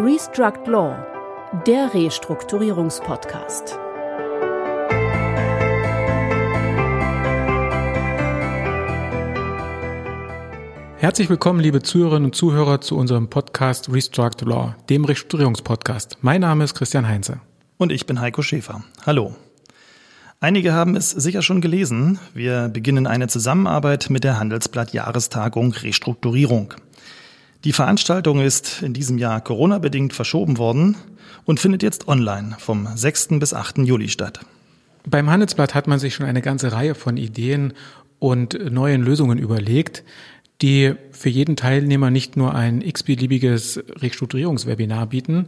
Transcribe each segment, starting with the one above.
Restruct Law, der Restrukturierungspodcast. Herzlich willkommen, liebe Zuhörerinnen und Zuhörer, zu unserem Podcast Restruct Law, dem Restrukturierungspodcast. Mein Name ist Christian Heinze. Und ich bin Heiko Schäfer. Hallo. Einige haben es sicher schon gelesen. Wir beginnen eine Zusammenarbeit mit der Handelsblatt Jahrestagung Restrukturierung. Die Veranstaltung ist in diesem Jahr Corona-bedingt verschoben worden und findet jetzt online vom 6. bis 8. Juli statt. Beim Handelsblatt hat man sich schon eine ganze Reihe von Ideen und neuen Lösungen überlegt, die für jeden Teilnehmer nicht nur ein x-beliebiges Restrukturierungswebinar bieten,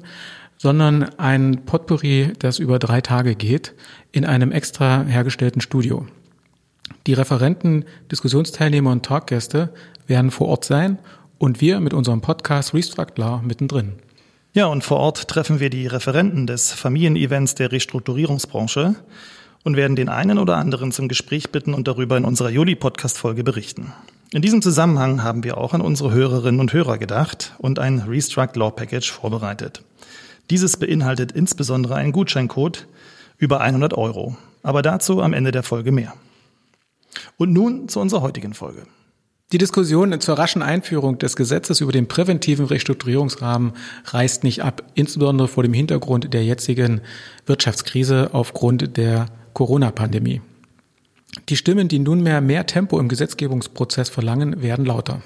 sondern ein Potpourri, das über drei Tage geht, in einem extra hergestellten Studio. Die Referenten, Diskussionsteilnehmer und Talkgäste werden vor Ort sein und wir mit unserem Podcast Restruct Law mittendrin. Ja, und vor Ort treffen wir die Referenten des Familienevents der Restrukturierungsbranche und werden den einen oder anderen zum Gespräch bitten und darüber in unserer Juli-Podcast-Folge berichten. In diesem Zusammenhang haben wir auch an unsere Hörerinnen und Hörer gedacht und ein Restruct Law Package vorbereitet. Dieses beinhaltet insbesondere einen Gutscheincode über 100 Euro. Aber dazu am Ende der Folge mehr. Und nun zu unserer heutigen Folge. Die Diskussion zur raschen Einführung des Gesetzes über den präventiven Restrukturierungsrahmen reißt nicht ab, insbesondere vor dem Hintergrund der jetzigen Wirtschaftskrise aufgrund der Corona-Pandemie. Die Stimmen, die nunmehr mehr Tempo im Gesetzgebungsprozess verlangen, werden lauter.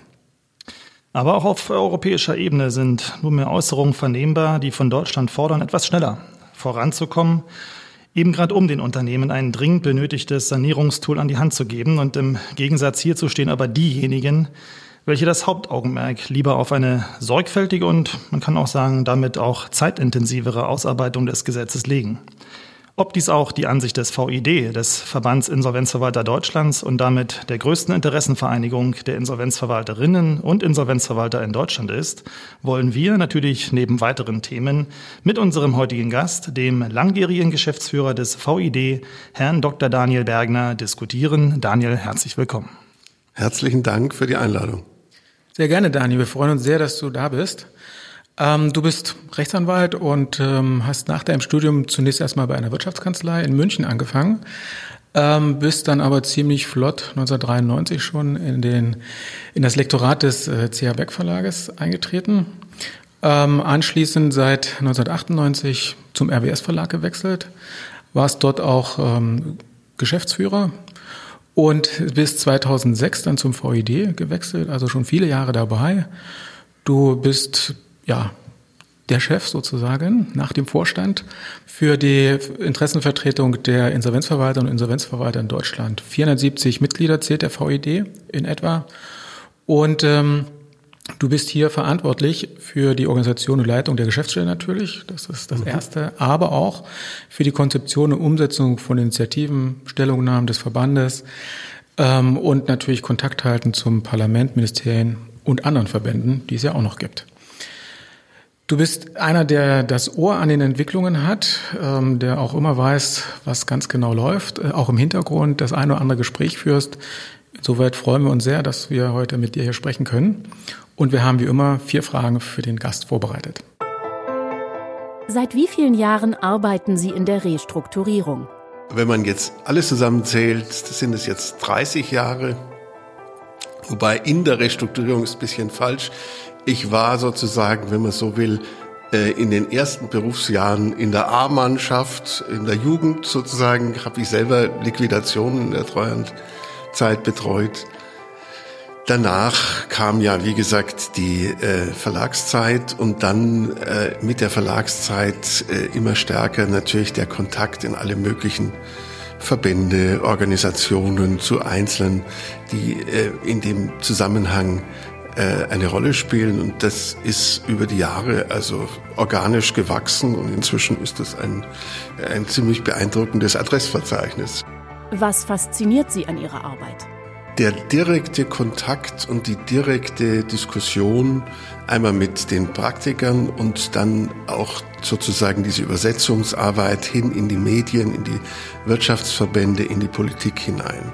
Aber auch auf europäischer Ebene sind nunmehr Äußerungen vernehmbar, die von Deutschland fordern, etwas schneller voranzukommen, eben gerade um den Unternehmen ein dringend benötigtes Sanierungstool an die Hand zu geben. Und im Gegensatz hierzu stehen aber diejenigen, welche das Hauptaugenmerk lieber auf eine sorgfältige und man kann auch sagen, damit auch zeitintensivere Ausarbeitung des Gesetzes legen. Ob dies auch die Ansicht des VID, des Verbands Insolvenzverwalter Deutschlands und damit der größten Interessenvereinigung der Insolvenzverwalterinnen und Insolvenzverwalter in Deutschland ist, wollen wir natürlich neben weiteren Themen mit unserem heutigen Gast, dem langjährigen Geschäftsführer des VID, Herrn Dr. Daniel Bergner, diskutieren. Daniel, herzlich willkommen. Herzlichen Dank für die Einladung. Sehr gerne, Daniel. Wir freuen uns sehr, dass du da bist. Ähm, du bist Rechtsanwalt und ähm, hast nach deinem Studium zunächst erstmal bei einer Wirtschaftskanzlei in München angefangen, ähm, bist dann aber ziemlich flott 1993 schon in, den, in das Lektorat des äh, CH Beck Verlages eingetreten. Ähm, anschließend seit 1998 zum RWS Verlag gewechselt, warst dort auch ähm, Geschäftsführer und bis 2006 dann zum VID gewechselt, also schon viele Jahre dabei. Du bist ja, der Chef sozusagen nach dem Vorstand für die Interessenvertretung der Insolvenzverwalter und Insolvenzverwalter in Deutschland. 470 Mitglieder zählt der VID in etwa. Und ähm, du bist hier verantwortlich für die Organisation und Leitung der Geschäftsstelle natürlich, das ist das mhm. Erste, aber auch für die Konzeption und Umsetzung von Initiativen, Stellungnahmen des Verbandes ähm, und natürlich Kontakt halten zum Parlament, Ministerien und anderen Verbänden, die es ja auch noch gibt. Du bist einer, der das Ohr an den Entwicklungen hat, ähm, der auch immer weiß, was ganz genau läuft, äh, auch im Hintergrund das eine oder andere Gespräch führst. Insoweit freuen wir uns sehr, dass wir heute mit dir hier sprechen können. Und wir haben wie immer vier Fragen für den Gast vorbereitet. Seit wie vielen Jahren arbeiten Sie in der Restrukturierung? Wenn man jetzt alles zusammenzählt, sind es jetzt 30 Jahre. Wobei in der Restrukturierung ist ein bisschen falsch. Ich war sozusagen, wenn man so will, äh, in den ersten Berufsjahren in der A-Mannschaft, in der Jugend sozusagen, habe ich selber Liquidationen in der Treuhandzeit betreut. Danach kam ja, wie gesagt, die äh, Verlagszeit und dann äh, mit der Verlagszeit äh, immer stärker natürlich der Kontakt in alle möglichen Verbände, Organisationen zu Einzelnen, die äh, in dem Zusammenhang äh, eine Rolle spielen und das ist über die Jahre also organisch gewachsen und inzwischen ist das ein, ein ziemlich beeindruckendes Adressverzeichnis. Was fasziniert Sie an Ihrer Arbeit? Der direkte Kontakt und die direkte Diskussion einmal mit den Praktikern und dann auch sozusagen diese Übersetzungsarbeit hin in die Medien, in die Wirtschaftsverbände, in die Politik hinein.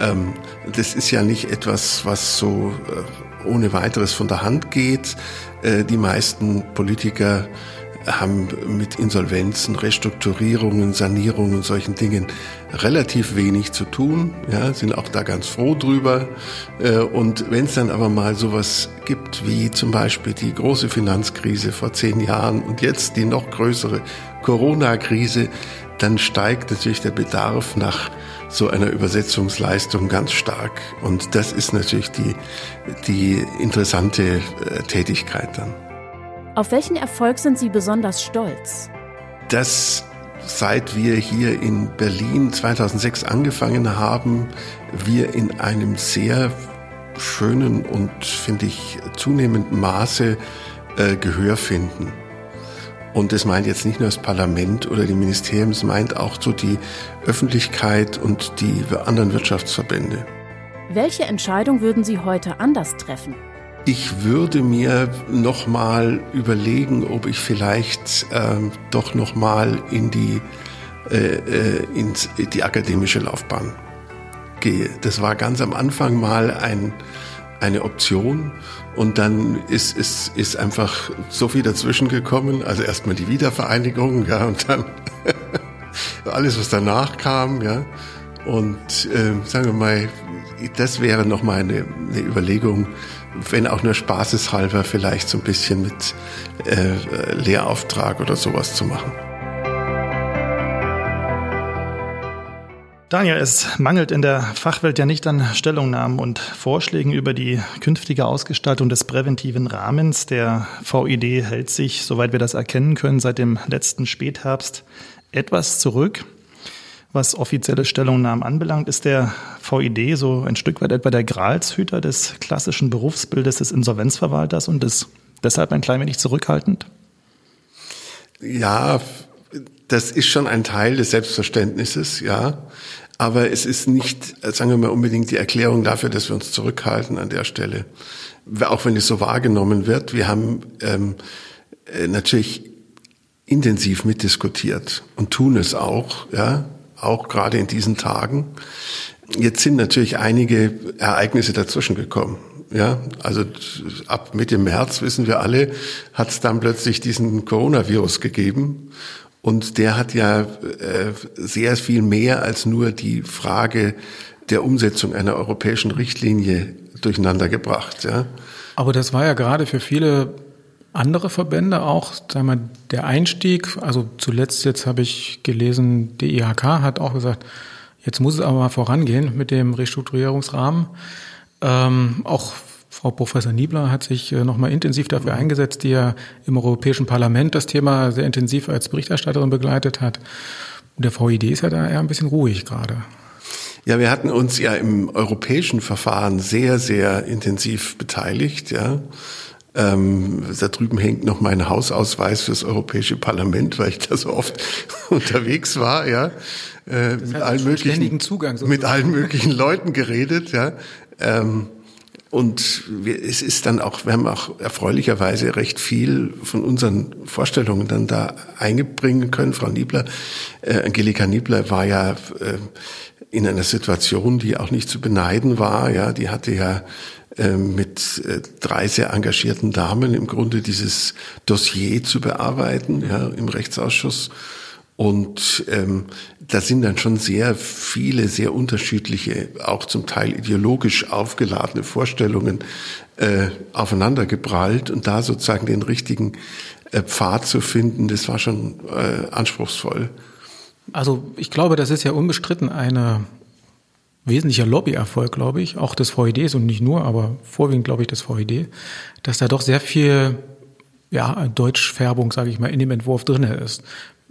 Ähm, das ist ja nicht etwas, was so äh, ohne weiteres von der Hand geht. Äh, die meisten Politiker haben mit Insolvenzen, Restrukturierungen, Sanierungen, solchen Dingen relativ wenig zu tun, ja, sind auch da ganz froh drüber. Äh, und wenn es dann aber mal sowas gibt wie zum Beispiel die große Finanzkrise vor zehn Jahren und jetzt die noch größere Corona-Krise, dann steigt natürlich der Bedarf nach so einer Übersetzungsleistung ganz stark. Und das ist natürlich die, die interessante äh, Tätigkeit dann. Auf welchen Erfolg sind Sie besonders stolz? Dass seit wir hier in Berlin 2006 angefangen haben, wir in einem sehr schönen und, finde ich, zunehmenden Maße äh, Gehör finden. Und das meint jetzt nicht nur das Parlament oder die Ministerien, es meint auch so die Öffentlichkeit und die anderen Wirtschaftsverbände. Welche Entscheidung würden Sie heute anders treffen? Ich würde mir noch mal überlegen, ob ich vielleicht ähm, doch noch mal in die äh, äh, ins, in die akademische Laufbahn gehe. Das war ganz am Anfang mal ein, eine Option und dann ist, ist, ist einfach so viel dazwischen gekommen. Also erstmal die Wiedervereinigung, ja, und dann alles, was danach kam, ja. Und äh, sagen wir mal, das wäre noch mal eine, eine Überlegung, wenn auch nur spaßeshalber vielleicht so ein bisschen mit äh, Lehrauftrag oder sowas zu machen. Daniel, es mangelt in der Fachwelt ja nicht an Stellungnahmen und Vorschlägen über die künftige Ausgestaltung des präventiven Rahmens. Der VID hält sich, soweit wir das erkennen können, seit dem letzten Spätherbst etwas zurück. Was offizielle Stellungnahmen anbelangt, ist der VID so ein Stück weit etwa der Gralshüter des klassischen Berufsbildes des Insolvenzverwalters und ist deshalb ein klein wenig zurückhaltend? Ja, das ist schon ein Teil des Selbstverständnisses, ja. Aber es ist nicht, sagen wir mal, unbedingt die Erklärung dafür, dass wir uns zurückhalten an der Stelle. Auch wenn es so wahrgenommen wird. Wir haben ähm, äh, natürlich intensiv mitdiskutiert und tun es auch, ja auch gerade in diesen Tagen. Jetzt sind natürlich einige Ereignisse dazwischen gekommen. Ja, also ab Mitte März wissen wir alle, hat es dann plötzlich diesen Coronavirus gegeben. Und der hat ja äh, sehr viel mehr als nur die Frage der Umsetzung einer europäischen Richtlinie durcheinander gebracht. Ja. Aber das war ja gerade für viele andere Verbände auch, sagen wir, der Einstieg, also zuletzt jetzt habe ich gelesen, die IHK hat auch gesagt, jetzt muss es aber mal vorangehen mit dem Restrukturierungsrahmen. Ähm, auch Frau Professor Niebler hat sich äh, nochmal intensiv dafür eingesetzt, die ja im Europäischen Parlament das Thema sehr intensiv als Berichterstatterin begleitet hat. Und der VID ist ja da eher ein bisschen ruhig gerade. Ja, wir hatten uns ja im europäischen Verfahren sehr, sehr intensiv beteiligt, ja. Ähm, da drüben hängt noch mein Hausausweis fürs Europäische Parlament, weil ich da so oft unterwegs war, ja. Äh, mit allen möglichen Zugang mit allen möglichen Leuten geredet, ja. Ähm, und wir, es ist dann auch, wir haben auch erfreulicherweise recht viel von unseren Vorstellungen dann da eingebringen können. Frau Niebler, äh, Angelika Niebler war ja äh, in einer Situation, die auch nicht zu beneiden war. Ja, die hatte ja ähm, mit äh, drei sehr engagierten Damen im Grunde dieses Dossier zu bearbeiten ja, im Rechtsausschuss. Und ähm, da sind dann schon sehr viele, sehr unterschiedliche, auch zum Teil ideologisch aufgeladene Vorstellungen äh, aufeinandergeprallt und da sozusagen den richtigen äh, Pfad zu finden, das war schon äh, anspruchsvoll. Also ich glaube, das ist ja unbestritten eine wesentlicher Lobbyerfolg, glaube ich, auch des VEDs und nicht nur, aber vorwiegend, glaube ich, des VED, dass da doch sehr viel ja, Deutschfärbung, sage ich mal, in dem Entwurf drinne ist.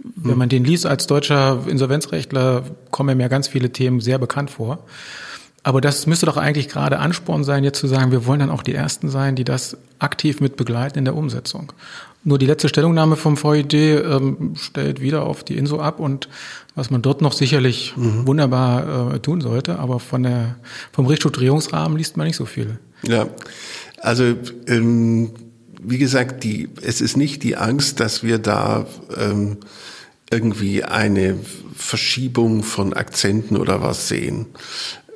Wenn man den liest als deutscher Insolvenzrechtler, kommen mir ganz viele Themen sehr bekannt vor. Aber das müsste doch eigentlich gerade Ansporn sein, jetzt zu sagen, wir wollen dann auch die Ersten sein, die das aktiv mit begleiten in der Umsetzung. Nur die letzte Stellungnahme vom VID ähm, stellt wieder auf die INSO ab und was man dort noch sicherlich mhm. wunderbar äh, tun sollte, aber von der, vom Restrukturierungsrahmen liest man nicht so viel. Ja, also ähm, wie gesagt, die, es ist nicht die Angst, dass wir da ähm, irgendwie eine Verschiebung von Akzenten oder was sehen.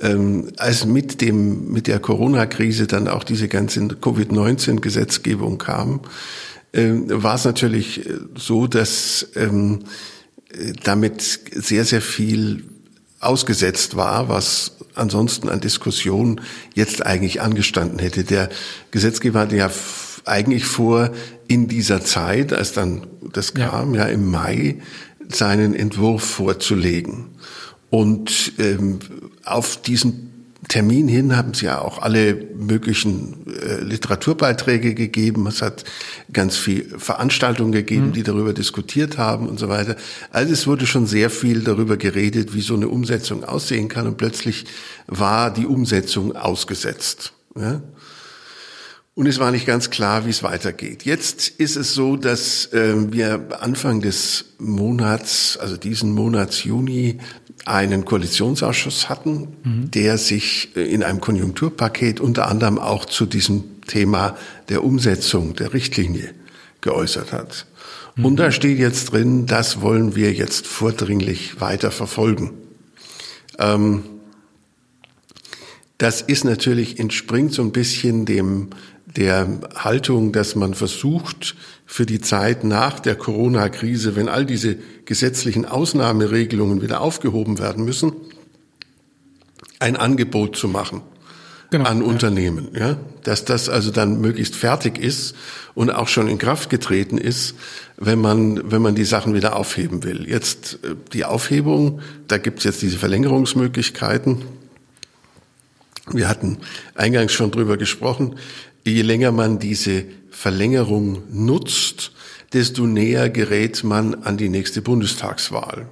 ähm, als mit dem mit der Corona-Krise dann auch diese ganze Covid-19-Gesetzgebung kam, ähm, war es natürlich äh, so, dass ähm, damit sehr sehr viel ausgesetzt war, was ansonsten an Diskussion jetzt eigentlich angestanden hätte. Der Gesetzgeber hatte ja eigentlich vor, in dieser Zeit, als dann das kam, ja, ja im Mai, seinen Entwurf vorzulegen. Und ähm, auf diesen Termin hin haben sie ja auch alle möglichen äh, Literaturbeiträge gegeben. Es hat ganz viel Veranstaltungen gegeben, mhm. die darüber diskutiert haben und so weiter. Also es wurde schon sehr viel darüber geredet, wie so eine Umsetzung aussehen kann. Und plötzlich war die Umsetzung ausgesetzt. Ja? Und es war nicht ganz klar, wie es weitergeht. Jetzt ist es so, dass äh, wir Anfang des Monats, also diesen Monats Juni, einen Koalitionsausschuss hatten, mhm. der sich äh, in einem Konjunkturpaket unter anderem auch zu diesem Thema der Umsetzung der Richtlinie geäußert hat. Mhm. Und da steht jetzt drin, das wollen wir jetzt vordringlich weiter verfolgen. Ähm, das ist natürlich, entspringt so ein bisschen dem der Haltung, dass man versucht, für die Zeit nach der Corona-Krise, wenn all diese gesetzlichen Ausnahmeregelungen wieder aufgehoben werden müssen, ein Angebot zu machen genau, an Unternehmen, ja, dass das also dann möglichst fertig ist und auch schon in Kraft getreten ist, wenn man wenn man die Sachen wieder aufheben will. Jetzt äh, die Aufhebung, da gibt es jetzt diese Verlängerungsmöglichkeiten. Wir hatten eingangs schon drüber gesprochen je länger man diese Verlängerung nutzt, desto näher gerät man an die nächste Bundestagswahl.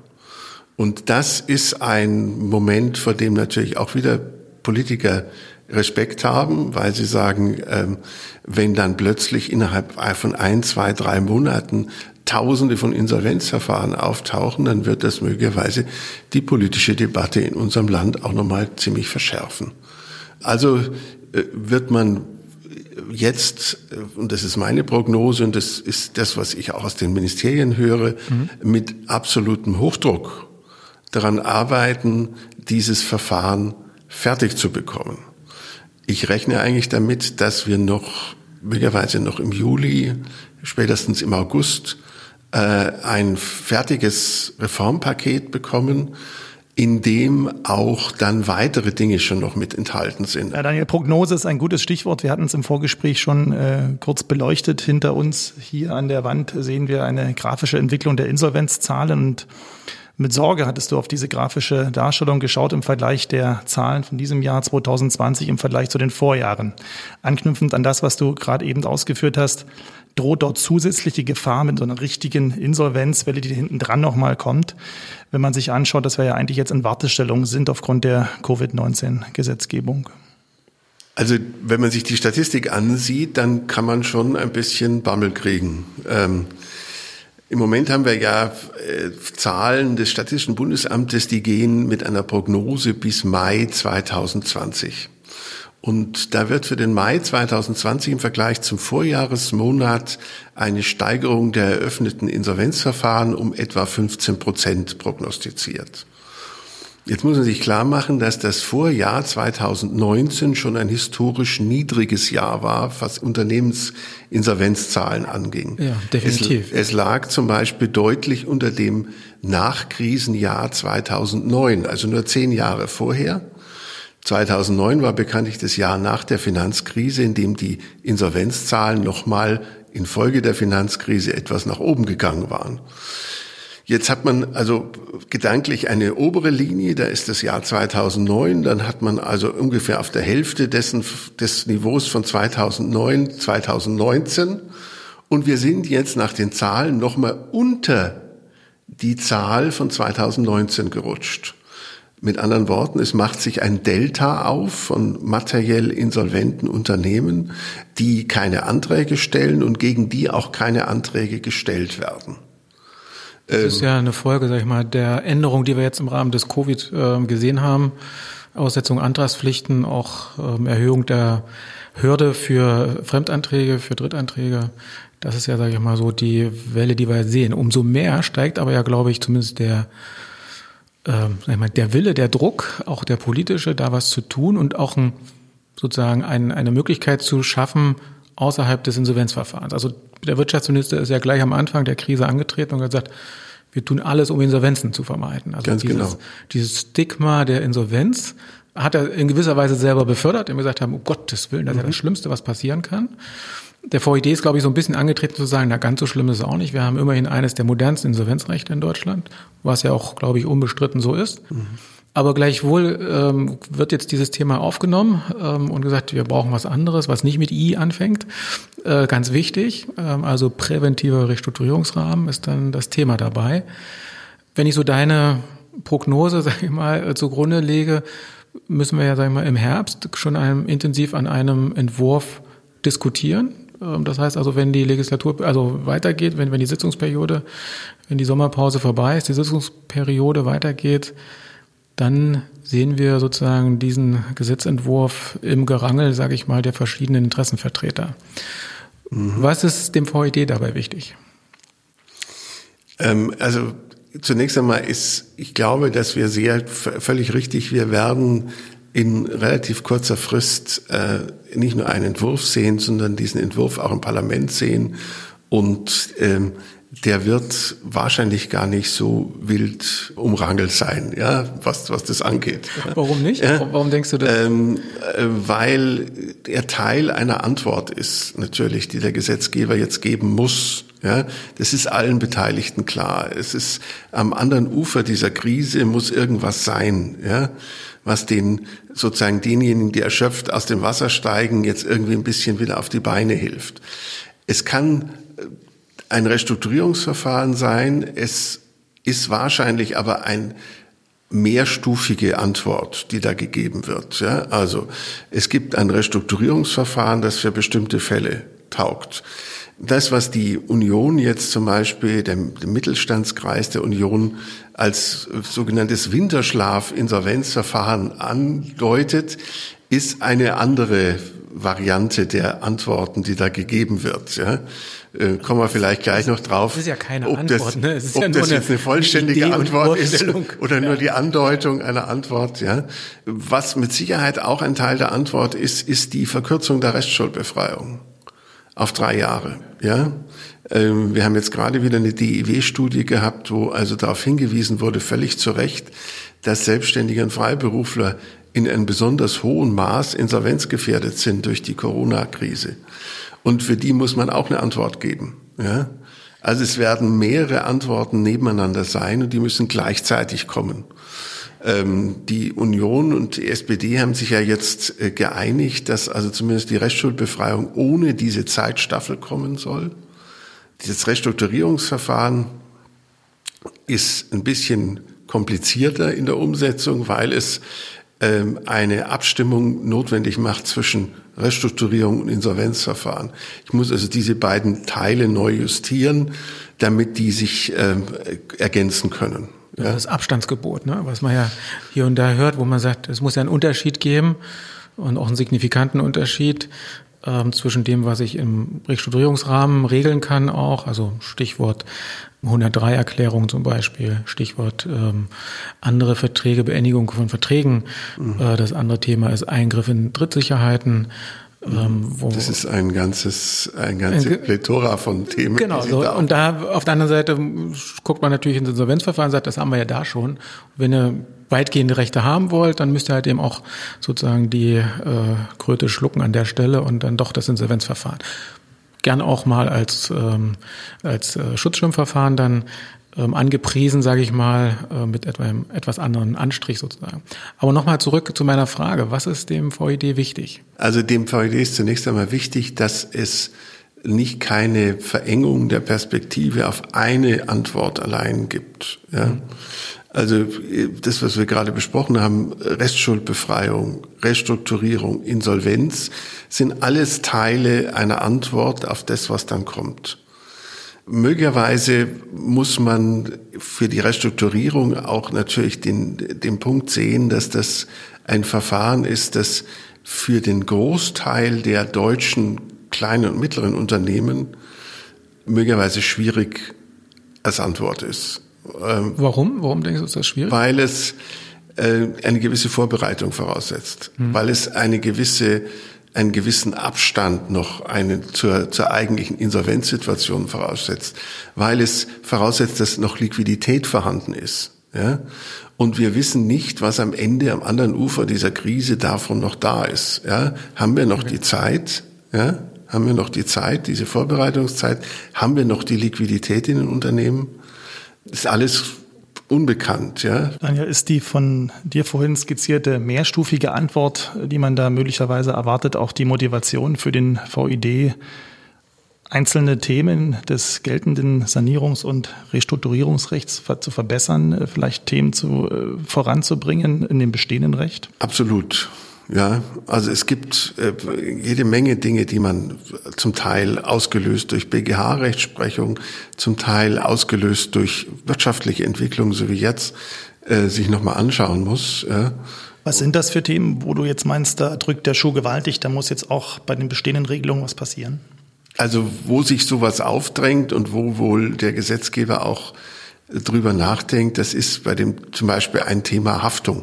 Und das ist ein Moment, vor dem natürlich auch wieder Politiker Respekt haben, weil sie sagen, ähm, wenn dann plötzlich innerhalb von ein, zwei, drei Monaten Tausende von Insolvenzverfahren auftauchen, dann wird das möglicherweise die politische Debatte in unserem Land auch nochmal ziemlich verschärfen. Also äh, wird man jetzt, äh, und das ist meine Prognose und das ist das, was ich auch aus den Ministerien höre, mhm. mit absolutem Hochdruck daran arbeiten, dieses Verfahren fertig zu bekommen. Ich rechne eigentlich damit, dass wir noch, möglicherweise noch im Juli, spätestens im August, äh, ein fertiges Reformpaket bekommen, in dem auch dann weitere Dinge schon noch mit enthalten sind. Ja, Daniel, Prognose ist ein gutes Stichwort. Wir hatten es im Vorgespräch schon äh, kurz beleuchtet. Hinter uns hier an der Wand sehen wir eine grafische Entwicklung der Insolvenzzahlen und mit Sorge hattest du auf diese grafische Darstellung geschaut im Vergleich der Zahlen von diesem Jahr 2020 im Vergleich zu den Vorjahren. Anknüpfend an das, was du gerade eben ausgeführt hast, droht dort zusätzliche Gefahr mit so einer richtigen Insolvenzwelle, die hinten dran nochmal kommt, wenn man sich anschaut, dass wir ja eigentlich jetzt in Wartestellung sind aufgrund der Covid-19-Gesetzgebung. Also wenn man sich die Statistik ansieht, dann kann man schon ein bisschen Bammel kriegen. Ähm, Im Moment haben wir ja äh, Zahlen des Statistischen Bundesamtes, die gehen mit einer Prognose bis Mai 2020. Und da wird für den Mai 2020 im Vergleich zum Vorjahresmonat eine Steigerung der eröffneten Insolvenzverfahren um etwa 15 Prozent prognostiziert. Jetzt muss man sich klar machen, dass das Vorjahr 2019 schon ein historisch niedriges Jahr war, was Unternehmensinsolvenzzahlen anging. Ja, definitiv. Es, es lag zum Beispiel deutlich unter dem Nachkrisenjahr 2009, also nur zehn Jahre vorher. 2009 war bekanntlich das Jahr nach der Finanzkrise, in dem die Insolvenzzahlen nochmal infolge der Finanzkrise etwas nach oben gegangen waren. Jetzt hat man also gedanklich eine obere Linie, da ist das Jahr 2009, dann hat man also ungefähr auf der Hälfte dessen, des Niveaus von 2009, 2019 und wir sind jetzt nach den Zahlen nochmal unter die Zahl von 2019 gerutscht. Mit anderen Worten, es macht sich ein Delta auf von materiell insolventen Unternehmen, die keine Anträge stellen und gegen die auch keine Anträge gestellt werden. Das ist ja eine Folge, sag ich mal, der Änderung, die wir jetzt im Rahmen des Covid äh, gesehen haben. Aussetzung Antragspflichten, auch ähm, Erhöhung der Hürde für Fremdanträge, für Drittanträge. Das ist ja, sage ich mal, so die Welle, die wir sehen. Umso mehr steigt aber ja, glaube ich, zumindest der ähm, der Wille, der Druck, auch der politische, da was zu tun und auch ein, sozusagen ein, eine Möglichkeit zu schaffen außerhalb des Insolvenzverfahrens. Also der Wirtschaftsminister ist ja gleich am Anfang der Krise angetreten und hat gesagt, wir tun alles, um Insolvenzen zu vermeiden. Also Ganz dieses, genau. dieses Stigma der Insolvenz hat er in gewisser Weise selber befördert, indem wir gesagt haben, um Gottes Willen, das ist ja das Schlimmste, was passieren kann. Der VID ist, glaube ich, so ein bisschen angetreten zu sagen, na ganz so schlimm ist es auch nicht. Wir haben immerhin eines der modernsten Insolvenzrechte in Deutschland, was ja auch, glaube ich, unbestritten so ist. Aber gleichwohl ähm, wird jetzt dieses Thema aufgenommen ähm, und gesagt, wir brauchen was anderes, was nicht mit I anfängt. Äh, ganz wichtig, ähm, also präventiver Restrukturierungsrahmen ist dann das Thema dabei. Wenn ich so deine Prognose, sage ich mal, äh, zugrunde lege, müssen wir ja, sag ich mal, im Herbst schon einem, intensiv an einem Entwurf diskutieren. Ähm, Das heißt also, wenn die Legislatur also weitergeht, wenn, wenn die Sitzungsperiode, wenn die Sommerpause vorbei ist, die Sitzungsperiode weitergeht, dann sehen wir sozusagen diesen Gesetzentwurf im Gerangel, sage ich mal, der verschiedenen Interessenvertreter. Was ist dem VED dabei wichtig? Ähm, also zunächst einmal ist, ich glaube, dass wir sehr völlig richtig, wir werden in relativ kurzer Frist äh, nicht nur einen Entwurf sehen, sondern diesen Entwurf auch im Parlament sehen und ähm, der wird wahrscheinlich gar nicht so wild umrangelt sein, ja, was, was das angeht. Warum nicht? Ja. Warum denkst du das? Ähm, äh, weil er Teil einer Antwort ist, natürlich, die der Gesetzgeber jetzt geben muss. Ja, das ist allen Beteiligten klar. Es ist am anderen Ufer dieser Krise muss irgendwas sein, ja, was den sozusagen denjenigen, die erschöpft aus dem Wasser steigen, jetzt irgendwie ein bisschen wieder auf die Beine hilft. Es kann äh, ein Restrukturierungsverfahren sein. Es ist wahrscheinlich aber ein mehrstufige Antwort, die da gegeben wird. Ja? Also es gibt ein Restrukturierungsverfahren, das für bestimmte Fälle taugt. Das, was die Union jetzt zum Beispiel, der, der Mittelstandskreis der Union als sogenanntes Winterschlaf-Insolvenzverfahren andeutet, ist eine andere Variante der Antworten, die da gegeben wird. Ja? Äh, kommen wir vielleicht gleich noch drauf. Das ist ja keine ob Antwort, das, ne? Es ist ob ja nur das jetzt eine vollständige Idee Antwort ist oder nur die Andeutung einer Antwort. Ja, was mit Sicherheit auch ein Teil der Antwort ist, ist die Verkürzung der Restschuldbefreiung auf drei Jahre. Ja, ähm, wir haben jetzt gerade wieder eine DIW-Studie gehabt, wo also darauf hingewiesen wurde, völlig zu Recht, dass Selbstständige und Freiberufler in einem besonders hohen Maß insolvenzgefährdet sind durch die Corona-Krise. Und für die muss man auch eine Antwort geben. Ja? Also es werden mehrere Antworten nebeneinander sein und die müssen gleichzeitig kommen. Ähm, die Union und die SPD haben sich ja jetzt äh, geeinigt, dass also zumindest die Restschuldbefreiung ohne diese Zeitstaffel kommen soll. Dieses Restrukturierungsverfahren ist ein bisschen komplizierter in der Umsetzung, weil es ähm, eine Abstimmung notwendig macht zwischen Restrukturierung und Insolvenzverfahren. Ich muss also diese beiden Teile neu justieren, damit die sich ähm, ergänzen können. Ja. Das Abstandsgebot, ne? was man ja hier und da hört, wo man sagt, es muss ja einen Unterschied geben und auch einen signifikanten Unterschied ähm, zwischen dem, was ich im Restrukturierungsrahmen regeln kann auch, also Stichwort 103-Erklärung zum Beispiel, Stichwort ähm, andere Verträge, Beendigung von Verträgen. Mhm. Äh, das andere Thema ist Eingriff in Drittsicherheiten. Ähm, das ist ein ganzes, ein ganze Plethora von Themen. Genau, so. Da und da auf der anderen Seite guckt man natürlich ins Insolvenzverfahren und sagt, das haben wir ja da schon. Wenn ihr weitgehende Rechte haben wollt, dann müsst ihr halt eben auch sozusagen die äh, Kröte schlucken an der Stelle und dann doch das Insolvenzverfahren. Gern auch mal als, ähm, als äh, Schutzschirmverfahren dann ähm, angepriesen, sage ich mal, äh, mit etwa einem etwas anderen Anstrich sozusagen. Aber nochmal zurück zu meiner Frage. Was ist dem VID wichtig? Also dem VID ist zunächst einmal wichtig, dass es nicht keine Verengung der Perspektive auf eine Antwort allein gibt. Ja? Mhm. Also das, was wir gerade besprochen haben, Restschuldbefreiung, Restrukturierung, Insolvenz, sind alles Teile einer Antwort auf das, was dann kommt. Möglicherweise muss man für die Restrukturierung auch natürlich den, den Punkt sehen, dass das ein Verfahren ist, das für den Großteil der deutschen kleinen und mittleren Unternehmen möglicherweise schwierig als Antwort ist. Ähm, Warum? Warum denkst du, ist das schwierig? Weil es äh, eine gewisse Vorbereitung voraussetzt, hm. weil es eine gewisse einen gewissen Abstand noch eine zur, zur eigentlichen Insolvenzsituation voraussetzt, weil es voraussetzt, dass noch Liquidität vorhanden ist. Ja? Und wir wissen nicht, was am Ende am anderen Ufer dieser Krise davon noch da ist. Ja? Haben wir noch die Zeit? Ja? Haben wir noch die Zeit, diese Vorbereitungszeit? Haben wir noch die Liquidität in den Unternehmen? ist alles unbekannt, ja. Daniel, ist die von dir vorhin skizzierte mehrstufige Antwort, die man da möglicherweise erwartet, auch die Motivation für den VID, einzelne Themen des geltenden Sanierungs- und Restrukturierungsrechts zu verbessern, vielleicht Themen zu, äh, voranzubringen in dem bestehenden Recht? Absolut. Ja, also es gibt äh, jede Menge Dinge, die man zum Teil ausgelöst durch BGH-Rechtsprechung, zum Teil ausgelöst durch wirtschaftliche Entwicklung, so wie jetzt, äh, sich nochmal anschauen muss. Ja. Was sind das für Themen, wo du jetzt meinst, da drückt der Schuh gewaltig, da muss jetzt auch bei den bestehenden Regelungen was passieren? Also wo sich sowas aufdrängt und wo wohl der Gesetzgeber auch drüber nachdenkt, das ist bei dem zum Beispiel ein Thema Haftung.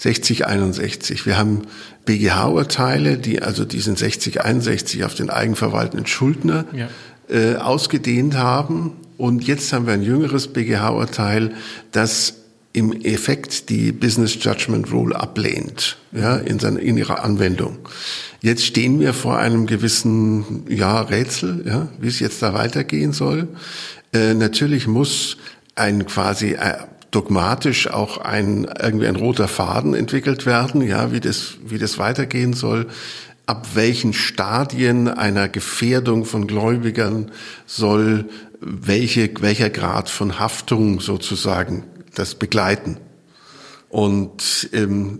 6061. Wir haben BGH-Urteile, die also diesen 6061 auf den eigenverwaltenden Schuldner ja. äh, ausgedehnt haben. Und jetzt haben wir ein jüngeres BGH-Urteil, das im Effekt die Business Judgment Rule ablehnt, ja, in, seiner, in ihrer Anwendung. Jetzt stehen wir vor einem gewissen, ja, Rätsel, ja, wie es jetzt da weitergehen soll. Äh, natürlich muss ein quasi äh, dogmatisch auch ein, irgendwie ein roter Faden entwickelt werden, ja, wie das, wie das weitergehen soll. Ab welchen Stadien einer Gefährdung von Gläubigern soll welche, welcher Grad von Haftung sozusagen das begleiten? Und ähm,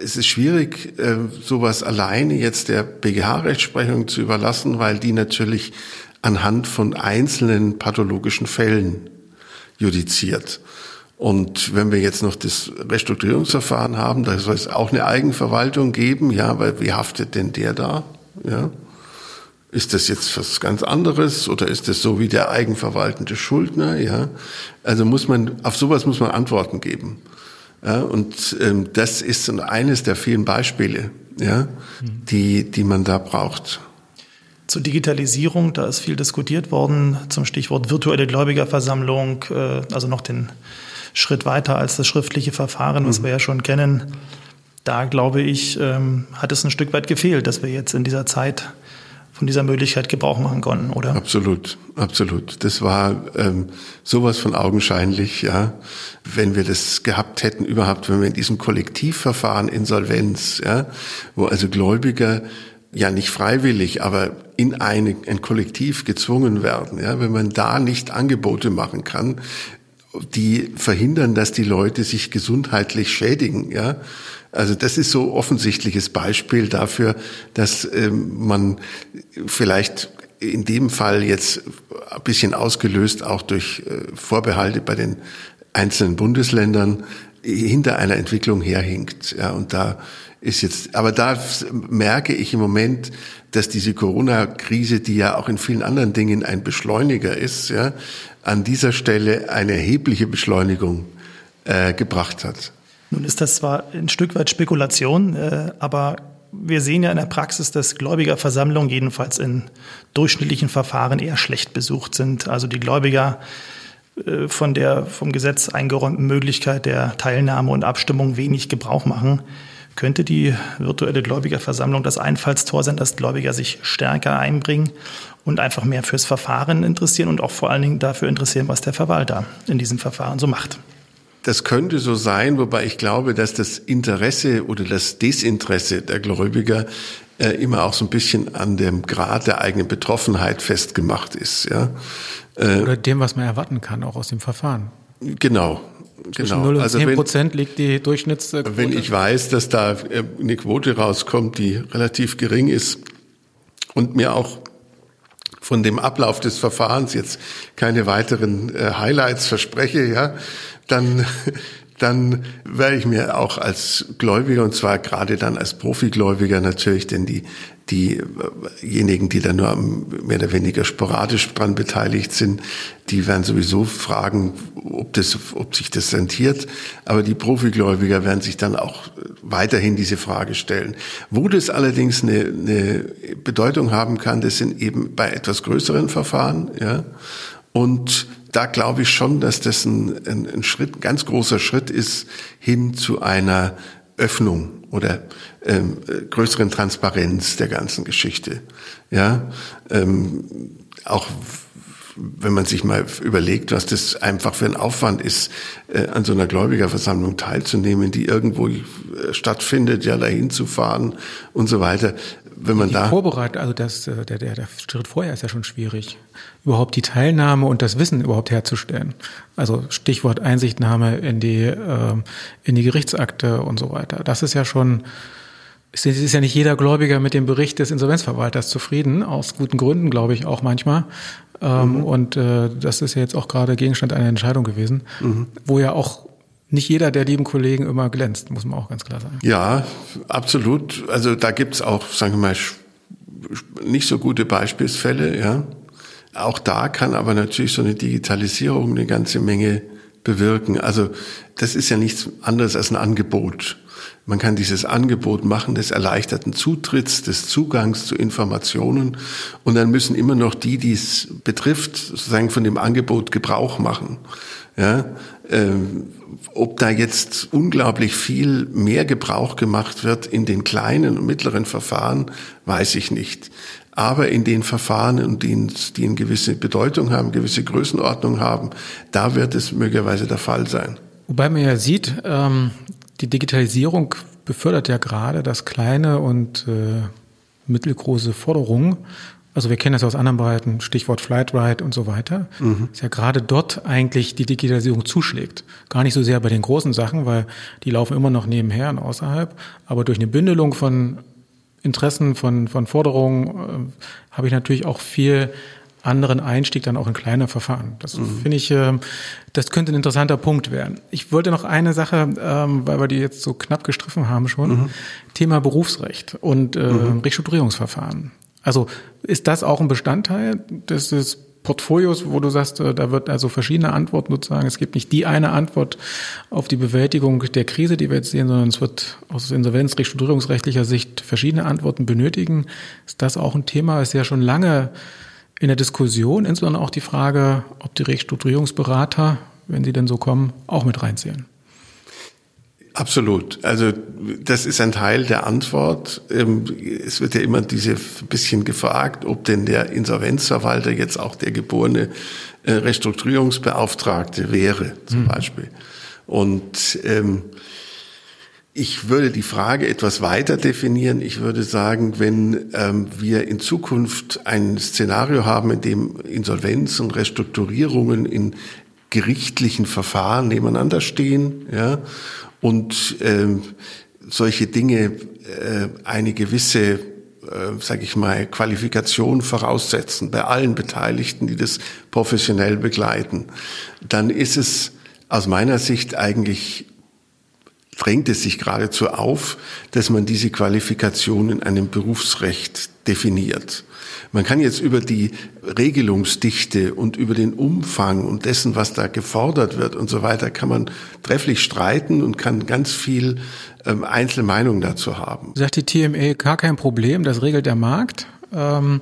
es ist schwierig, äh, sowas alleine jetzt der BGH-Rechtsprechung zu überlassen, weil die natürlich anhand von einzelnen pathologischen Fällen judiziert. Und wenn wir jetzt noch das Restrukturierungsverfahren haben, da soll es auch eine Eigenverwaltung geben, ja, weil wie haftet denn der da? Ja. Ist das jetzt was ganz anderes oder ist das so wie der eigenverwaltende Schuldner? Ja, also muss man auf sowas muss man Antworten geben. Ja, und ähm, das ist eines der vielen Beispiele, ja, die die man da braucht. Zur Digitalisierung, da ist viel diskutiert worden zum Stichwort virtuelle Gläubigerversammlung, äh, also noch den Schritt weiter als das schriftliche Verfahren, was mhm. wir ja schon kennen. Da glaube ich, ähm, hat es ein Stück weit gefehlt, dass wir jetzt in dieser Zeit von dieser Möglichkeit Gebrauch machen konnten, oder? Absolut, absolut. Das war ähm, sowas von augenscheinlich, ja. Wenn wir das gehabt hätten, überhaupt, wenn wir in diesem Kollektivverfahren Insolvenz, ja, wo also Gläubiger ja nicht freiwillig, aber in eine, ein Kollektiv gezwungen werden, ja, wenn man da nicht Angebote machen kann, die verhindern, dass die Leute sich gesundheitlich schädigen, ja. Also das ist so offensichtliches Beispiel dafür, dass ähm, man vielleicht in dem Fall jetzt ein bisschen ausgelöst auch durch äh, Vorbehalte bei den einzelnen Bundesländern hinter einer Entwicklung herhinkt. Ja, und da ist jetzt, aber da merke ich im Moment, dass diese Corona-Krise, die ja auch in vielen anderen Dingen ein Beschleuniger ist, ja, an dieser Stelle eine erhebliche Beschleunigung äh, gebracht hat. Nun ist das zwar ein Stück weit Spekulation, äh, aber wir sehen ja in der Praxis, dass Gläubigerversammlungen jedenfalls in durchschnittlichen Verfahren eher schlecht besucht sind. Also die Gläubiger äh, von der vom Gesetz eingeräumten Möglichkeit der Teilnahme und Abstimmung wenig Gebrauch machen. Könnte die virtuelle Gläubigerversammlung das Einfallstor sein, dass Gläubiger sich stärker einbringen und einfach mehr fürs Verfahren interessieren und auch vor allen Dingen dafür interessieren, was der Verwalter in diesem Verfahren so macht? Das könnte so sein, wobei ich glaube, dass das Interesse oder das Desinteresse der Gläubiger äh, immer auch so ein bisschen an dem Grad der eigenen Betroffenheit festgemacht ist. Ja? Äh, oder dem, was man erwarten kann, auch aus dem Verfahren. Genau, zwischen genau. 0 und also 10 Prozent liegt die Durchschnittsquote. Wenn ich weiß, dass da äh, eine Quote rauskommt, die relativ gering ist und mir auch von dem Ablauf des Verfahrens jetzt keine weiteren äh, Highlights verspreche, ja, dann dann werde ich mir auch als Gläubiger und zwar gerade dann als Profigläubiger natürlich, denn die diejenigen, die da nur mehr oder weniger sporadisch dran beteiligt sind, die werden sowieso fragen, ob das, ob sich das rentiert. Aber die Profigläubiger werden sich dann auch weiterhin diese Frage stellen. Wo das allerdings eine, eine Bedeutung haben kann, das sind eben bei etwas größeren Verfahren, ja. Und da glaube ich schon, dass das ein, ein, ein Schritt, ein ganz großer Schritt ist hin zu einer Öffnung oder ähm, größeren Transparenz der ganzen Geschichte. Ja, ähm, auch wenn man sich mal überlegt, was das einfach für ein Aufwand ist, äh, an so einer Gläubigerversammlung teilzunehmen, die irgendwo äh, stattfindet, ja dahin zu fahren und so weiter wenn man die da Vorbereitung, also das, äh, der, der, der Schritt vorher ist ja schon schwierig, überhaupt die Teilnahme und das Wissen überhaupt herzustellen. Also Stichwort Einsichtnahme in die äh, in die Gerichtsakte und so weiter. Das ist ja schon es ist ja nicht jeder Gläubiger mit dem Bericht des Insolvenzverwalters zufrieden, aus guten Gründen, glaube ich, auch manchmal. Ähm, mhm. Und äh, das ist ja jetzt auch gerade Gegenstand einer Entscheidung gewesen, mhm. wo ja auch nicht jeder der lieben Kollegen immer glänzt, muss man auch ganz klar sagen. Ja, absolut. Also da gibt's auch, sagen wir mal, nicht so gute Beispielsfälle, ja. Auch da kann aber natürlich so eine Digitalisierung eine ganze Menge bewirken. Also das ist ja nichts anderes als ein Angebot. Man kann dieses Angebot machen des erleichterten Zutritts, des Zugangs zu Informationen und dann müssen immer noch die, die es betrifft, sozusagen von dem Angebot Gebrauch machen. Ja, ähm, ob da jetzt unglaublich viel mehr Gebrauch gemacht wird in den kleinen und mittleren Verfahren, weiß ich nicht. Aber in den Verfahren, die, die eine gewisse Bedeutung haben, gewisse Größenordnung haben, da wird es möglicherweise der Fall sein. Wobei man ja sieht, ähm, die Digitalisierung befördert ja gerade, dass kleine und äh, mittelgroße Forderungen also wir kennen das aus anderen Bereichen, Stichwort Flightride und so weiter, mhm. ist ja gerade dort eigentlich die Digitalisierung zuschlägt. Gar nicht so sehr bei den großen Sachen, weil die laufen immer noch nebenher und außerhalb, aber durch eine Bündelung von Interessen, von, von Forderungen äh, habe ich natürlich auch viel anderen Einstieg dann auch in kleine Verfahren. Das mhm. finde ich, äh, das könnte ein interessanter Punkt werden. Ich wollte noch eine Sache, ähm, weil wir die jetzt so knapp gestriffen haben schon, mhm. Thema Berufsrecht und äh, mhm. Restrukturierungsverfahren. Also ist das auch ein Bestandteil des Portfolios, wo du sagst, äh, da wird also verschiedene Antworten sozusagen. Es gibt nicht die eine Antwort auf die Bewältigung der Krise, die wir jetzt sehen, sondern es wird aus Insolvenz, Restrukturierungsrechtlicher Sicht verschiedene Antworten benötigen. Ist das auch ein Thema? Ist ja schon lange in der Diskussion, insbesondere auch die Frage, ob die Restrukturierungsberater, wenn sie denn so kommen, auch mit reinzählen. Absolut. Also das ist ein Teil der Antwort. Ähm, es wird ja immer diese bisschen gefragt, ob denn der Insolvenzverwalter jetzt auch der geborene äh, Restrukturierungsbeauftragte wäre, zum mhm. Beispiel. Und ähm, ich würde die Frage etwas weiter definieren. Ich würde sagen, wenn ähm, wir in Zukunft ein Szenario haben, in dem Insolvenz und Restrukturierungen in gerichtlichen Verfahren nebeneinander stehen, ja, und ähm, solche Dinge äh, eine gewisse, äh, sage ich mal, Qualifikation voraussetzen bei allen Beteiligten, die das professionell begleiten, dann ist es aus meiner Sicht eigentlich drängt es sich geradezu auf, dass man diese Qualifikation in einem Berufsrecht definiert. Man kann jetzt über die Regelungsdichte und über den Umfang und dessen, was da gefordert wird und so weiter, kann man trefflich streiten und kann ganz viel ähm, Einzelmeinungen dazu haben. Sagt die TME gar kein Problem, das regelt der Markt. Ähm,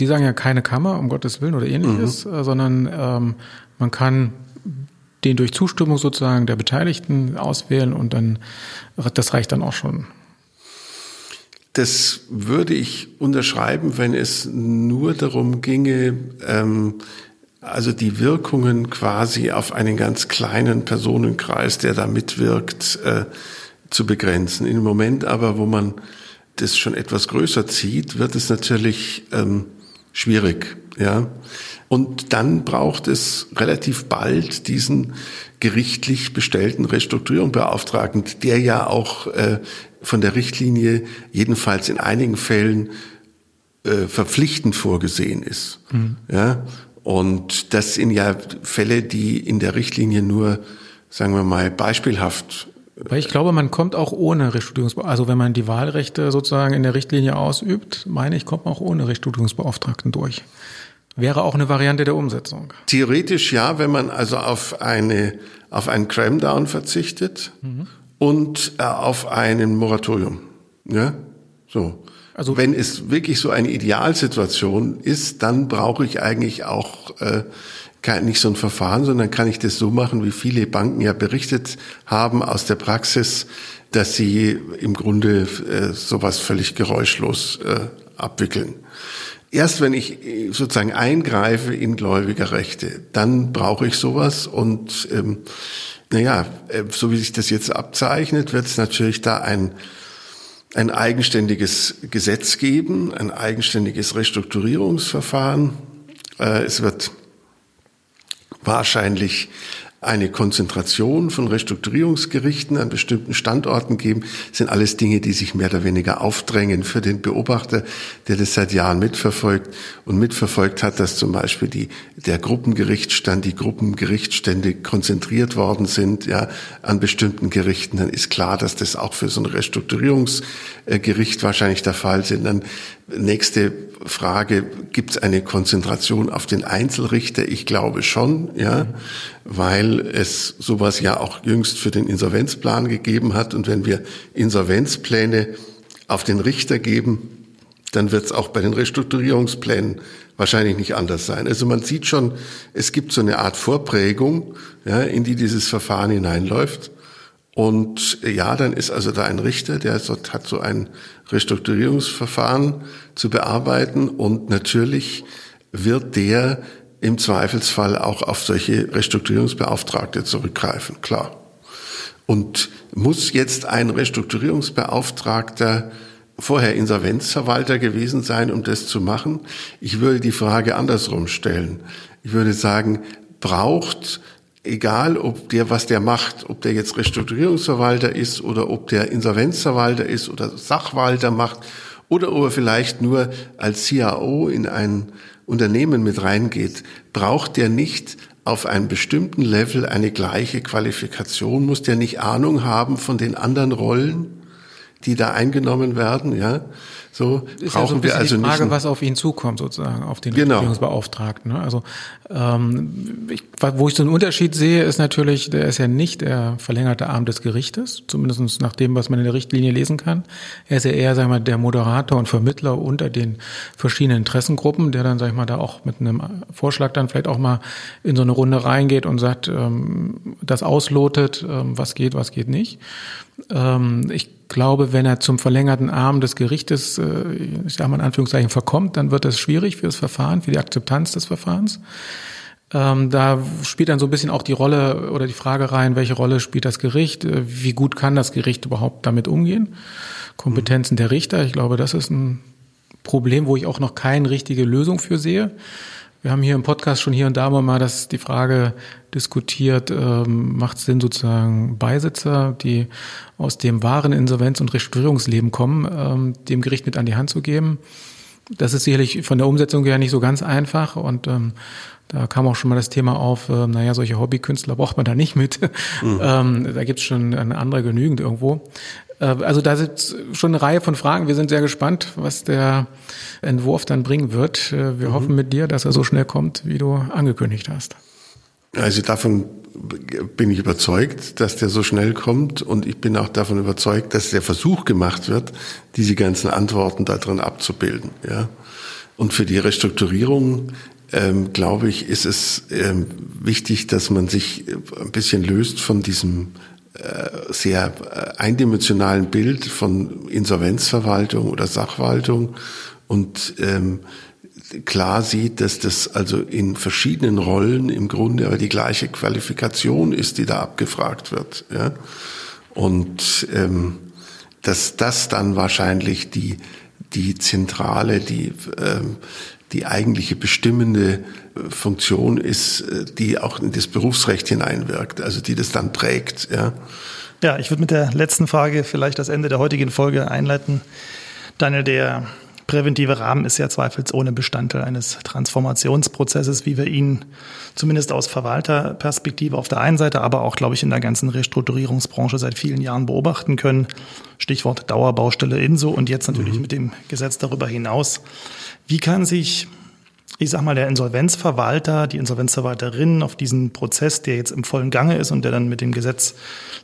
die sagen ja keine Kammer, um Gottes Willen oder ähnliches, mhm. äh, sondern ähm, man kann den durch Zustimmung sozusagen der Beteiligten auswählen und dann, das reicht dann auch schon. Das würde ich unterschreiben, wenn es nur darum ginge, ähm, also die Wirkungen quasi auf einen ganz kleinen Personenkreis, der da mitwirkt, äh, zu begrenzen. Im Moment aber, wo man das schon etwas größer zieht, wird es natürlich ähm, schwierig. Ja, und dann braucht es relativ bald diesen gerichtlich bestellten Restrukturierungsbeauftragten, der ja auch äh, von der Richtlinie jedenfalls in einigen Fällen äh, verpflichtend vorgesehen ist. Mhm. Ja, und das sind ja Fälle, die in der Richtlinie nur sagen wir mal, beispielhaft weil ich glaube, man kommt auch ohne Rechtstudierungsbeauftragten, also wenn man die Wahlrechte sozusagen in der Richtlinie ausübt, meine ich, kommt man auch ohne Rechtstudierungsbeauftragten durch. Wäre auch eine Variante der Umsetzung. Theoretisch ja, wenn man also auf eine auf einen Cramdown verzichtet mhm. und äh, auf einen Moratorium. Ja, so. Also wenn es wirklich so eine Idealsituation ist, dann brauche ich eigentlich auch äh, nicht so ein Verfahren, sondern kann ich das so machen, wie viele Banken ja berichtet haben aus der Praxis, dass sie im Grunde äh, sowas völlig geräuschlos äh, abwickeln. Erst wenn ich äh, sozusagen eingreife in Gläubigerrechte, dann brauche ich sowas und ähm, naja, äh, so wie sich das jetzt abzeichnet, wird es natürlich da ein ein eigenständiges Gesetz geben, ein eigenständiges Restrukturierungsverfahren. Äh, es wird wahrscheinlich eine Konzentration von Restrukturierungsgerichten an bestimmten Standorten geben, sind alles Dinge, die sich mehr oder weniger aufdrängen für den Beobachter, der das seit Jahren mitverfolgt. Und mitverfolgt hat, dass zum Beispiel die, der Gruppengerichtsstand, die Gruppengerichtsstände konzentriert worden sind, ja, an bestimmten Gerichten, dann ist klar, dass das auch für so ein Restrukturierungsgericht wahrscheinlich der Fall sind. Dann nächste Frage, gibt es eine Konzentration auf den Einzelrichter? Ich glaube schon, ja, weil es sowas ja auch jüngst für den Insolvenzplan gegeben hat. Und wenn wir Insolvenzpläne auf den Richter geben, dann wird es auch bei den Restrukturierungsplänen wahrscheinlich nicht anders sein. Also man sieht schon, es gibt so eine Art Vorprägung, ja, in die dieses Verfahren hineinläuft. Und ja, dann ist also da ein Richter, der hat so ein Restrukturierungsverfahren zu bearbeiten und natürlich wird der im Zweifelsfall auch auf solche Restrukturierungsbeauftragte zurückgreifen, klar. Und muss jetzt ein Restrukturierungsbeauftragter vorher Insolvenzverwalter gewesen sein, um das zu machen? Ich würde die Frage andersrum stellen. Ich würde sagen, braucht egal ob der, was der macht, ob der jetzt Restrukturierungsverwalter ist oder ob der Insolvenzverwalter ist oder Sachwalter macht oder ob er vielleicht nur als CAO in ein Unternehmen mit reingeht, braucht der nicht auf einem bestimmten Level eine gleiche Qualifikation, muss der nicht Ahnung haben von den anderen Rollen, die da eingenommen werden, ja? So ist brauchen ja so wir also die Frage, nicht was auf ihn zukommt sozusagen, auf den genau. Regierungsbeauftragten. Ne? Also ähm, ich, wo ich so einen Unterschied sehe, ist natürlich, der ist ja nicht der verlängerte Arm des Gerichtes, zumindest nach dem, was man in der Richtlinie lesen kann. Er ist ja eher, sagen wir, der Moderator und Vermittler unter den verschiedenen Interessengruppen, der dann, sag ich mal, da auch mit einem Vorschlag dann vielleicht auch mal in so eine Runde reingeht und sagt, ähm, das auslotet, ähm, was geht, was geht nicht. Ähm, ich glaube, wenn er zum verlängerten Arm des Gerichtes, äh, ich sage mal in Anführungszeichen, verkommt, dann wird das schwierig für das Verfahren, für die Akzeptanz des Verfahrens. Ähm, da spielt dann so ein bisschen auch die Rolle oder die Frage rein, welche Rolle spielt das Gericht? Äh, wie gut kann das Gericht überhaupt damit umgehen? Kompetenzen der Richter, ich glaube, das ist ein Problem, wo ich auch noch keine richtige Lösung für sehe. Wir haben hier im Podcast schon hier und da mal das, die Frage diskutiert, ähm, macht es Sinn, sozusagen Beisitzer, die aus dem wahren Insolvenz- und Restrukturierungsleben kommen, ähm, dem Gericht mit an die Hand zu geben. Das ist sicherlich von der Umsetzung her nicht so ganz einfach und ähm, da kam auch schon mal das Thema auf, äh, naja, solche Hobbykünstler braucht man da nicht mit. Mhm. ähm, da gibt's schon eine andere genügend irgendwo. Äh, also da sind schon eine Reihe von Fragen. Wir sind sehr gespannt, was der Entwurf dann bringen wird. Äh, wir mhm. hoffen mit dir, dass er so schnell kommt, wie du angekündigt hast. Also davon bin ich überzeugt, dass der so schnell kommt und ich bin auch davon überzeugt, dass der Versuch gemacht wird, diese ganzen Antworten da drin abzubilden. Ja. Und für die Restrukturierung ähm, glaube ich, ist es ähm, wichtig, dass man sich ein bisschen löst von diesem sehr äh, eindimensionalen Bild von Insolvenzverwaltung oder Sachwaltung und ähm, klar sieht, dass das also in verschiedenen Rollen im Grunde aber die gleiche Qualifikation ist, die da abgefragt wird. Ja? Und ähm, dass das dann wahrscheinlich die, die zentrale, die, ähm, die eigentliche bestimmende äh, Funktion ist, äh, die auch in das Berufsrecht hineinwirkt, also die das dann prägt. Ja, ja ich würde mit der letzten Frage vielleicht das Ende der heutigen Folge einleiten. Daniel, der präventive Rahmen ist ja zweifelsohne Bestandteil eines Transformationsprozesses, wie wir ihn zumindest aus Verwalterperspektive auf der einen Seite, aber auch, glaube ich, in der ganzen Restrukturierungsbranche seit vielen Jahren beobachten können. Stichwort Dauerbaustelle INSO und jetzt natürlich mhm. mit dem Gesetz darüber hinaus. Wie kann sich ich sag mal, der Insolvenzverwalter, die Insolvenzverwalterin auf diesen Prozess, der jetzt im vollen Gange ist und der dann mit dem Gesetz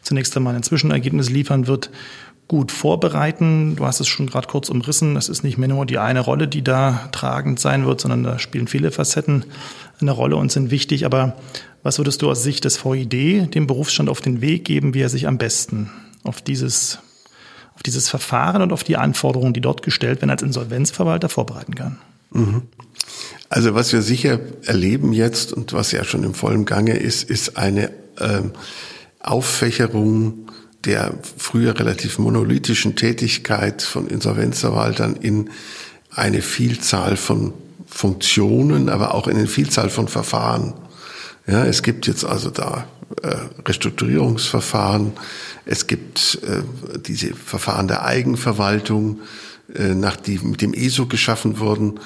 zunächst einmal ein Zwischenergebnis liefern wird, gut vorbereiten. Du hast es schon gerade kurz umrissen. Es ist nicht mehr nur die eine Rolle, die da tragend sein wird, sondern da spielen viele Facetten eine Rolle und sind wichtig. Aber was würdest du aus Sicht des VID dem Berufsstand auf den Weg geben, wie er sich am besten auf dieses, auf dieses Verfahren und auf die Anforderungen, die dort gestellt werden, als Insolvenzverwalter vorbereiten kann? Mhm. Also was wir sicher erleben jetzt und was ja schon im vollen Gange ist, ist eine ähm, Auffächerung der früher relativ monolithischen Tätigkeit von Insolvenzverwaltern in eine Vielzahl von Funktionen, aber auch in eine Vielzahl von Verfahren. Ja, es gibt jetzt also da äh, Restrukturierungsverfahren, es gibt äh, diese Verfahren der Eigenverwaltung, äh, nach die mit dem ESO geschaffen wurden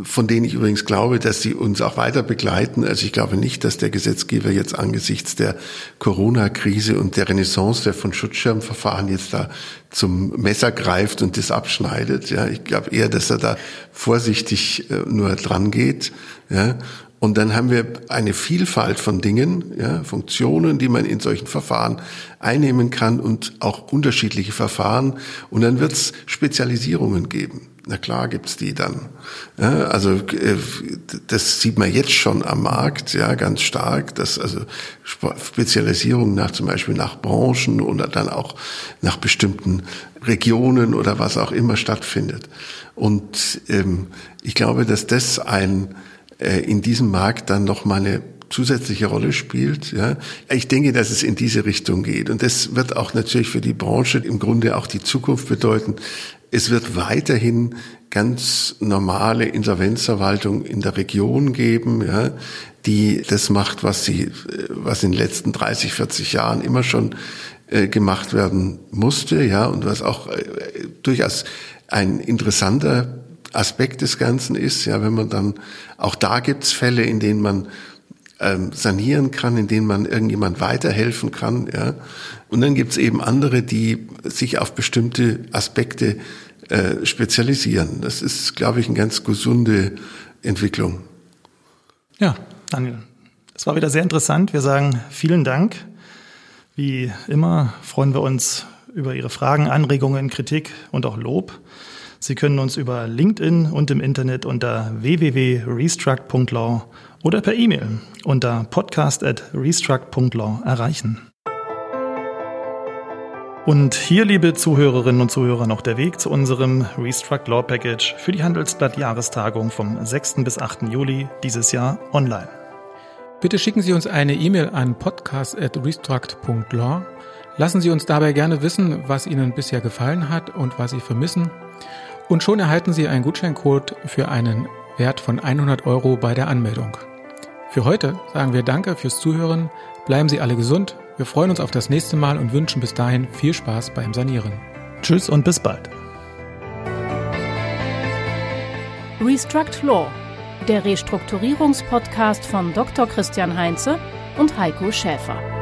von denen ich übrigens glaube, dass sie uns auch weiter begleiten. Also ich glaube nicht, dass der Gesetzgeber jetzt angesichts der Corona-Krise und der Renaissance der von Schutzschirmverfahren jetzt da zum Messer greift und das abschneidet. Ja, ich glaube eher, dass er da vorsichtig äh, nur dran geht. Ja, und dann haben wir eine Vielfalt von Dingen, ja, Funktionen, die man in solchen Verfahren einnehmen kann und auch unterschiedliche Verfahren. Und dann wird es Spezialisierungen geben. Na klar gibt's die dann. Ja, also äh, das sieht man jetzt schon am Markt, ja, ganz stark, dass also Spezialisierung nach zum Beispiel nach Branchen oder dann auch nach bestimmten Regionen oder was auch immer stattfindet. Und ähm, ich glaube, dass das ein äh, in diesem Markt dann noch mal eine zusätzliche Rolle spielt. Ja. Ich denke, dass es in diese Richtung geht. Und das wird auch natürlich für die Branche im Grunde auch die Zukunft bedeuten. Es wird weiterhin ganz normale Insolvenzverwaltung in der Region geben, ja, die das macht, was sie, was in den letzten 30, 40 Jahren immer schon äh, gemacht werden musste, ja, und was auch äh, durchaus ein interessanter Aspekt des Ganzen ist, ja, wenn man dann, auch da gibt's Fälle, in denen man ähm, sanieren kann, in denen man irgendjemand weiterhelfen kann, ja. Und dann gibt's eben andere, die sich auf bestimmte Aspekte äh, spezialisieren. Das ist, glaube ich, eine ganz gesunde Entwicklung. Ja, Daniel, es war wieder sehr interessant. Wir sagen vielen Dank. Wie immer freuen wir uns über Ihre Fragen, Anregungen, Kritik und auch Lob. Sie können uns über LinkedIn und im Internet unter www.restruct.law oder per E-Mail unter podcast.restruct.law erreichen. Und hier, liebe Zuhörerinnen und Zuhörer, noch der Weg zu unserem Restruct Law Package für die Handelsblatt Jahrestagung vom 6. bis 8. Juli dieses Jahr online. Bitte schicken Sie uns eine E-Mail an podcast.restruct.law. Lassen Sie uns dabei gerne wissen, was Ihnen bisher gefallen hat und was Sie vermissen. Und schon erhalten Sie einen Gutscheincode für einen Wert von 100 Euro bei der Anmeldung. Für heute sagen wir Danke fürs Zuhören. Bleiben Sie alle gesund. Wir freuen uns auf das nächste Mal und wünschen bis dahin viel Spaß beim Sanieren. Tschüss und bis bald. Restruct Law, der Restrukturierungspodcast von Dr. Christian Heinze und Heiko Schäfer.